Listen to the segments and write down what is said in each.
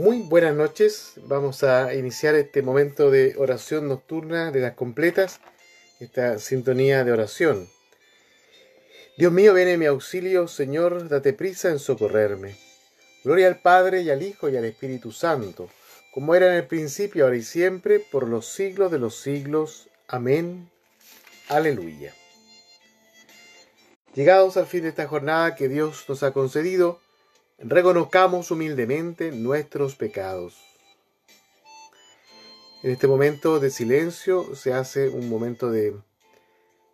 Muy buenas noches. Vamos a iniciar este momento de oración nocturna de las completas, esta sintonía de oración. Dios mío, ven en mi auxilio, Señor, date prisa en socorrerme. Gloria al Padre y al Hijo y al Espíritu Santo, como era en el principio, ahora y siempre, por los siglos de los siglos. Amén. Aleluya. Llegados al fin de esta jornada que Dios nos ha concedido, reconozcamos humildemente nuestros pecados. En este momento de silencio se hace un momento de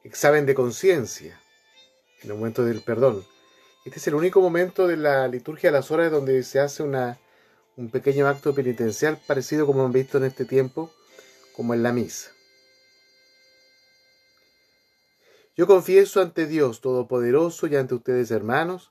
examen de conciencia, en el momento del perdón. Este es el único momento de la liturgia de las horas donde se hace un pequeño acto penitencial parecido como hemos visto en este tiempo, como en la misa. Yo confieso ante Dios Todopoderoso y ante ustedes, hermanos,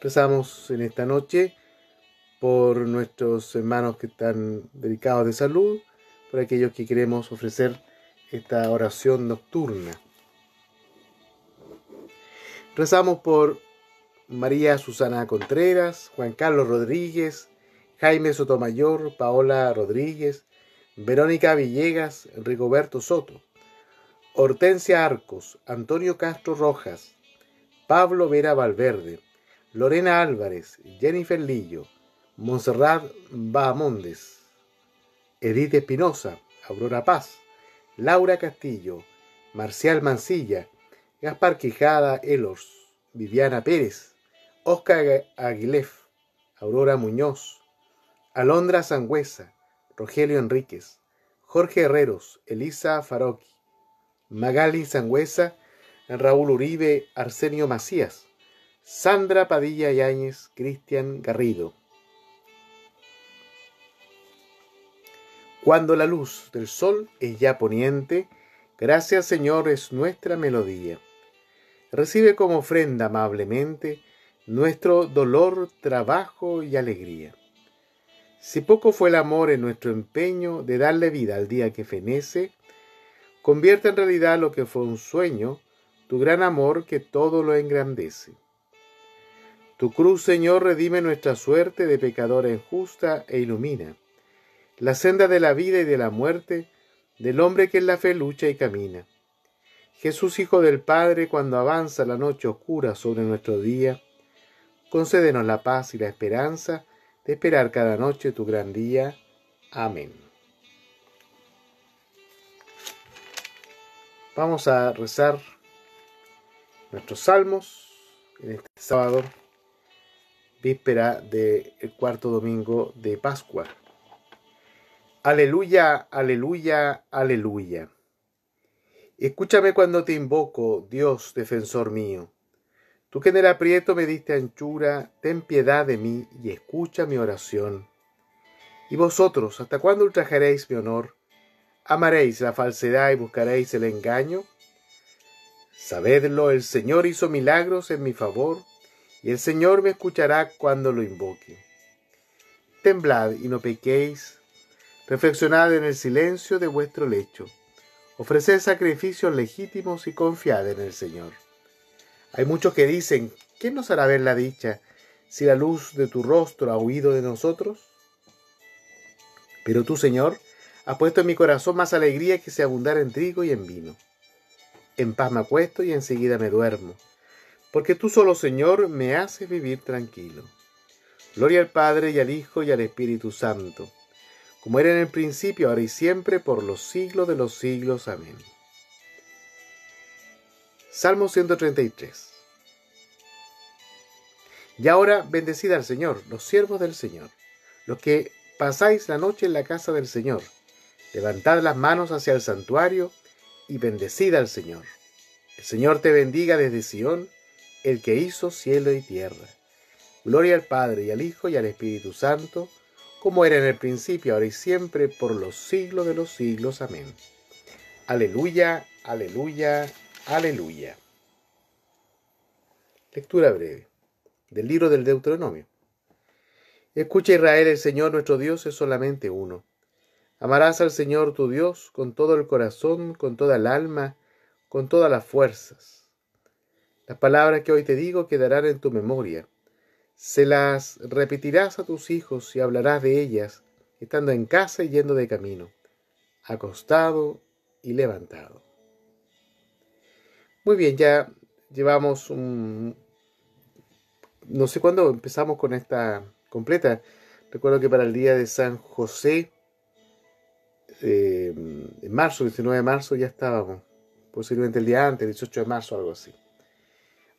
Rezamos en esta noche por nuestros hermanos que están dedicados de salud, por aquellos que queremos ofrecer esta oración nocturna. Rezamos por María Susana Contreras, Juan Carlos Rodríguez, Jaime Sotomayor, Paola Rodríguez, Verónica Villegas, Rigoberto Soto, Hortensia Arcos, Antonio Castro Rojas, Pablo Vera Valverde, Lorena Álvarez, Jennifer Lillo, Montserrat Bahamondes, Edith Espinosa, Aurora Paz, Laura Castillo, Marcial Mancilla, Gaspar Quijada Elors, Viviana Pérez, Oscar Aguilef, Aurora Muñoz, Alondra Sangüesa, Rogelio Enríquez, Jorge Herreros, Elisa Faroqui, Magali Sangüesa, Raúl Uribe, Arsenio Macías, Sandra Padilla Yáñez, Cristian Garrido. Cuando la luz del sol es ya poniente, gracias Señor es nuestra melodía. Recibe como ofrenda amablemente nuestro dolor, trabajo y alegría. Si poco fue el amor en nuestro empeño de darle vida al día que fenece, convierte en realidad lo que fue un sueño, tu gran amor que todo lo engrandece. Tu cruz, Señor, redime nuestra suerte de pecadora injusta e ilumina la senda de la vida y de la muerte del hombre que en la fe lucha y camina. Jesús, Hijo del Padre, cuando avanza la noche oscura sobre nuestro día, concédenos la paz y la esperanza de esperar cada noche tu gran día. Amén. Vamos a rezar nuestros salmos en este sábado, víspera del cuarto domingo de Pascua. Aleluya, aleluya, aleluya. Escúchame cuando te invoco, Dios defensor mío. Tú que en el aprieto me diste anchura, ten piedad de mí y escucha mi oración. Y vosotros, ¿hasta cuándo ultrajaréis mi honor? ¿Amaréis la falsedad y buscaréis el engaño? Sabedlo, el Señor hizo milagros en mi favor, y el Señor me escuchará cuando lo invoque. Temblad y no pequéis, reflexionad en el silencio de vuestro lecho, ofreced sacrificios legítimos y confiad en el Señor. Hay muchos que dicen, ¿quién nos hará ver la dicha si la luz de tu rostro ha huido de nosotros? Pero tú, Señor, has puesto en mi corazón más alegría que si abundara en trigo y en vino. En paz me acuesto y enseguida me duermo, porque tú solo, Señor, me haces vivir tranquilo. Gloria al Padre y al Hijo y al Espíritu Santo, como era en el principio, ahora y siempre, por los siglos de los siglos. Amén. Salmo 133. Y ahora bendecid al Señor, los siervos del Señor, los que pasáis la noche en la casa del Señor. Levantad las manos hacia el santuario y bendecid al Señor. El Señor te bendiga desde Sión, el que hizo cielo y tierra. Gloria al Padre y al Hijo y al Espíritu Santo, como era en el principio, ahora y siempre, por los siglos de los siglos. Amén. Aleluya, aleluya, aleluya. Lectura breve del libro del Deuteronomio. Escucha Israel, el Señor nuestro Dios es solamente uno. Amarás al Señor tu Dios con todo el corazón, con toda el alma, con todas las fuerzas. Las palabras que hoy te digo quedarán en tu memoria. Se las repetirás a tus hijos y hablarás de ellas, estando en casa y yendo de camino, acostado y levantado. Muy bien, ya llevamos un... No sé cuándo empezamos con esta completa. Recuerdo que para el día de San José, eh, en marzo, 19 de marzo, ya estábamos. Posiblemente el día antes, 18 de marzo, algo así.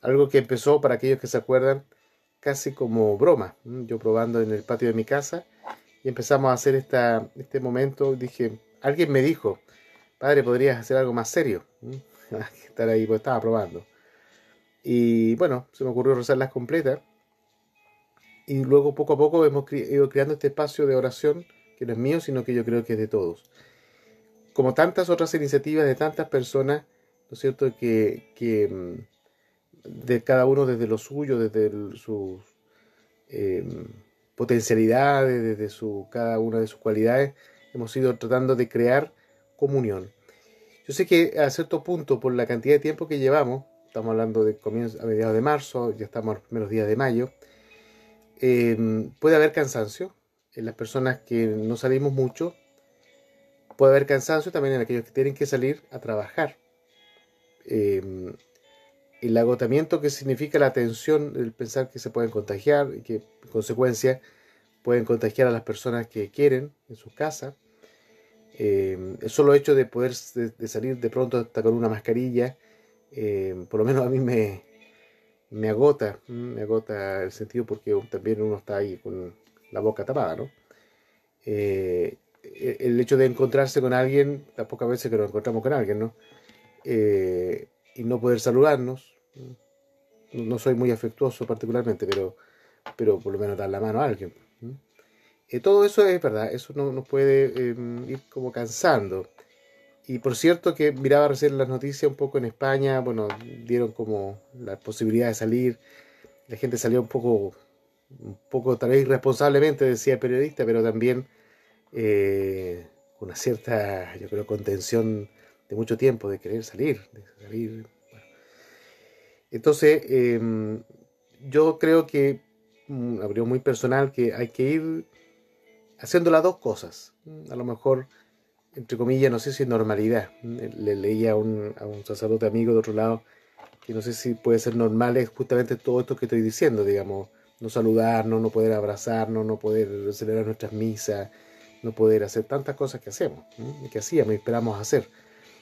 Algo que empezó, para aquellos que se acuerdan, casi como broma. Yo probando en el patio de mi casa y empezamos a hacer esta, este momento. Dije, alguien me dijo, padre, podrías hacer algo más serio. Estar ahí, pues estaba probando. Y bueno, se me ocurrió rezarlas completas y luego poco a poco hemos ido creando este espacio de oración que no es mío, sino que yo creo que es de todos. Como tantas otras iniciativas de tantas personas, ¿no es cierto?, que, mm, de cada uno desde lo suyo, desde sus em, potencialidades, desde su, cada una de sus cualidades, hemos ido tratando de crear comunión. Yo sé que a cierto punto, por la cantidad de tiempo que llevamos, estamos hablando de comienzos a mediados de marzo, ya estamos a los primeros días de mayo, Em, puede haber cansancio en las personas que no salimos mucho. Puede haber cansancio también en aquellos que tienen que salir a trabajar. Em, el agotamiento que significa la tensión, el pensar que se pueden contagiar y que en consecuencia pueden contagiar a las personas que quieren en su casa. Eh, el solo hecho de poder de, salir de pronto hasta con una mascarilla, por lo menos a mí me, me agota, me agota el sentido porque también uno está ahí con la boca tapada, ¿no? Eh, e, el hecho de encontrarse con alguien, las pocas veces que nos encontramos con alguien, ¿no? Eh, y no poder saludarnos, no soy muy afectuoso particularmente, pero, pero por lo menos dar la mano a alguien. Eh, todo eso es verdad, eso no nos puede em, ir como cansando. Y por cierto que miraba recién las noticias un poco en España, bueno, dieron como la posibilidad de salir, la gente salió un poco, un poco tal vez irresponsablemente, decía el periodista, pero también eh, una cierta, yo creo, contención de mucho tiempo de querer salir, de salir. Entonces, em, yo creo que, mm, abrió muy personal, que hay que ir haciendo las dos cosas. A lo mejor entre comillas, no sé si normalidad. Le leía a un, a un sacerdote amigo de otro lado que no sé si puede ser normal es justamente todo esto que estoy diciendo, digamos, no saludarnos, no poder abrazarnos, no poder celebrar nuestras misas, no poder hacer tantas cosas que hacemos, que hacíamos y esperamos hacer.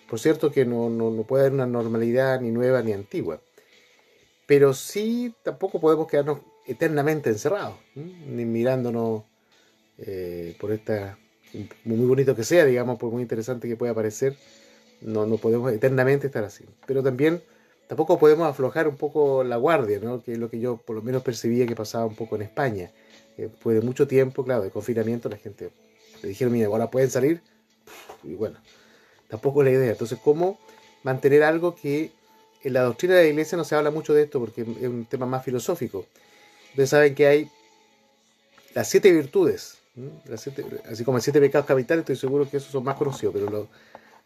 Por cierto que no, no, no, puede haber una normalidad ni nueva ni antigua, pero sí tampoco podemos quedarnos eternamente encerrados, ni mirándonos eh, por esta muy bonito que sea, digamos, por muy interesante que pueda parecer, no, no podemos eternamente estar así. Pero también tampoco podemos aflojar un poco la guardia, ¿no? que es lo que yo por lo menos percibía que pasaba un poco en España. Después de mucho tiempo, claro, de confinamiento, la gente le dijeron, mira, ahora pueden salir. Y bueno, tampoco es la idea. Entonces, ¿cómo mantener algo que en la doctrina de la iglesia no se habla mucho de esto porque es un tema más filosófico? Ustedes saben que hay las siete virtudes así como siete pecados capitales, estoy seguro que esos son más conocidos, pero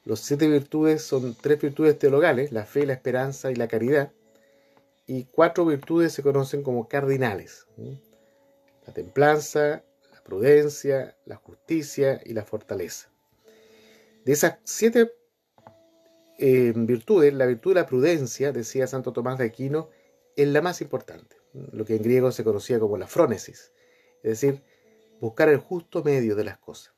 los, siete virtudes son tres virtudes teologales, la fe, la esperanza y la caridad, y cuatro virtudes se conocen como cardinales, la templanza, la prudencia, la justicia y la fortaleza. De esas siete eh, virtudes, la virtud de la prudencia, decía Santo Tomás de Aquino, es la más importante, lo que en griego se conocía como la frónesis, es decir, buscar el justo medio de las cosas.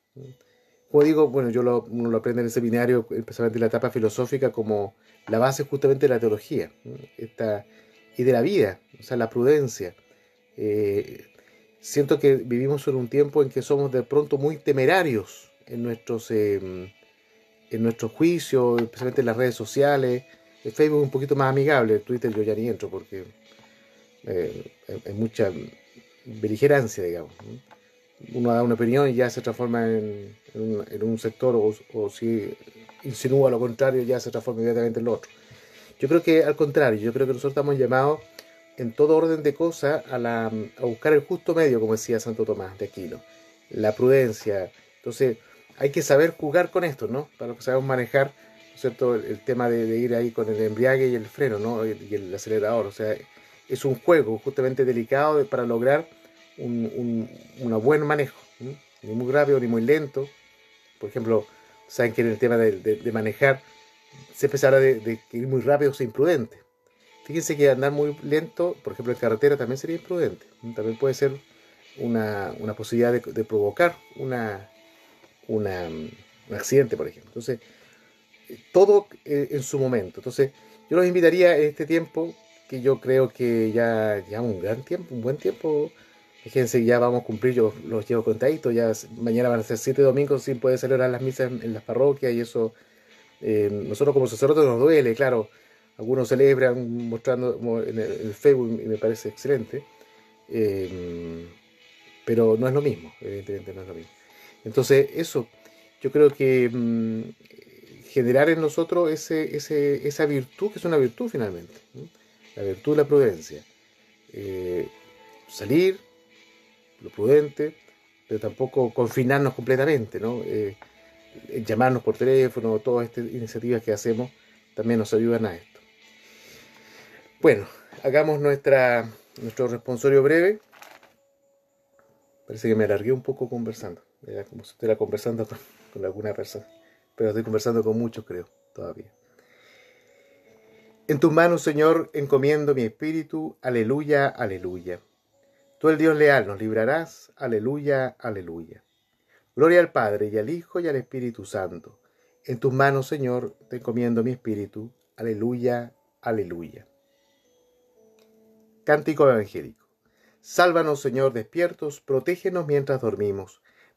Como digo, bueno, yo lo, lo aprende en el seminario, especialmente en la etapa filosófica, como la base justamente de la teología esta, y de la vida, o sea, la prudencia. Eh, siento que vivimos en un tiempo en que somos de pronto muy temerarios en nuestros, em, en nuestros juicios, especialmente en las redes sociales, El Facebook es un poquito más amigable, el Twitter yo ya ni entro porque eh, hay mucha beligerancia, digamos. Uno da una opinión y ya se transforma en, un, sector o, o, si insinúa lo contrario ya se transforma inmediatamente en lo otro. Yo creo que al contrario, yo creo que nosotros estamos llamados en todo orden de cosas a, la, a buscar el justo medio, como decía Santo Tomás de Aquino, la prudencia. Entonces, hay que saber jugar con esto, ¿no? Para que sabemos manejar, ¿cierto? El, tema de, ir ahí con el embriague y el freno, ¿no? Y el acelerador. O sea, es un juego justamente delicado para lograr un, buen manejo. Ni muy rápido ni muy lento. Por ejemplo, saben que en el tema de, manejar siempre se habla de, ir muy rápido o imprudente. Fíjense que andar muy lento, por ejemplo en carretera, también sería imprudente. También puede ser una, posibilidad de, provocar una, un accidente, por ejemplo. Entonces, todo eh, en su momento. Entonces, yo los invitaría en este tiempo, que yo creo que ya, ya un gran tiempo, un buen tiempo. Fíjense, ya vamos a cumplir, yo los llevo contaditos, ya mañana van a ser siete domingos sin poder celebrar las misas en, las parroquias y eso, eh, nosotros como sacerdotes nos duele, claro, algunos celebran mostrando en el, Facebook y me parece excelente, eh, pero no es lo mismo, evidentemente no es lo mismo. Entonces, eso, yo creo que mm, generar en nosotros ese, esa virtud, que es una virtud finalmente, la virtud de la prudencia. Eh, salir, lo prudente, pero tampoco confinarnos completamente, ¿no? Eh, llamarnos por teléfono, todas estas iniciativas que hacemos también nos ayudan a esto. Bueno, hagamos nuestra, nuestro responsorio breve. Parece que me alargué un poco conversando. Era como si estuviera conversando con, alguna persona. Pero estoy conversando con muchos, creo, todavía. En tus manos, Señor, encomiendo mi espíritu. Aleluya, aleluya. Tú, el Dios leal, nos librarás. Aleluya, aleluya. Gloria al Padre y al Hijo y al Espíritu Santo. En tus manos, Señor, te encomiendo mi espíritu. Aleluya, aleluya. Cántico evangélico. Sálvanos, Señor, despiertos, protégenos mientras dormimos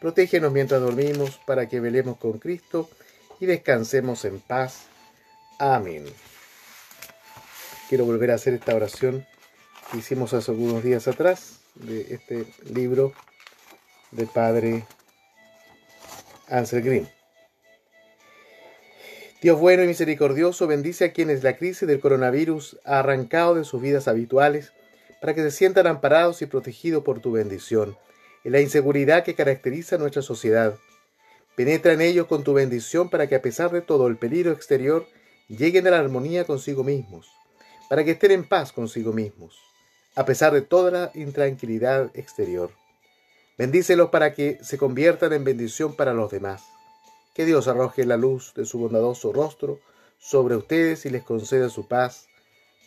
Protégenos mientras dormimos para que velemos con Cristo y descansemos en paz. Amén. Quiero volver a hacer esta oración que hicimos hace algunos días atrás de este libro del padre Ansel Grimm. Dios bueno y misericordioso, bendice a quienes la crisis del coronavirus ha arrancado de sus vidas habituales para que se sientan amparados y protegidos por tu bendición en la inseguridad que caracteriza nuestra sociedad. Penetra en ellos con tu bendición para que a pesar de todo el peligro exterior lleguen a la armonía consigo mismos, para que estén en paz consigo mismos, a pesar de toda la intranquilidad exterior. Bendícelos para que se conviertan en bendición para los demás. Que Dios arroje la luz de su bondadoso rostro sobre ustedes y les conceda su paz.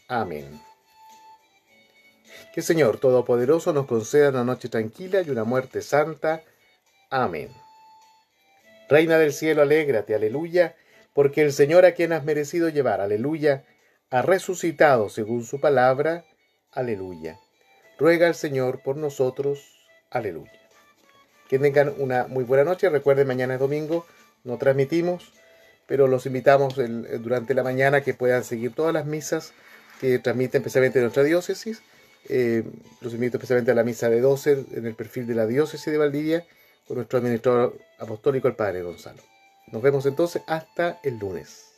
Amén. Que Señor Todopoderoso nos conceda una noche tranquila y una muerte santa. Amén. Reina del cielo, alégrate, aleluya, porque el Señor a quien has merecido llevar, aleluya, ha resucitado según su palabra, aleluya. Ruega al Señor por nosotros, aleluya. Que tengan una muy buena noche. Recuerden, mañana es domingo, no transmitimos, pero los invitamos durante la mañana que puedan seguir todas las misas que transmiten especialmente nuestra diócesis eh, los invito especialmente a la misa de 12 en el perfil de la diócesis de Valdivia con nuestro administrador apostólico, el Padre Gonzalo. Nos vemos entonces hasta el lunes.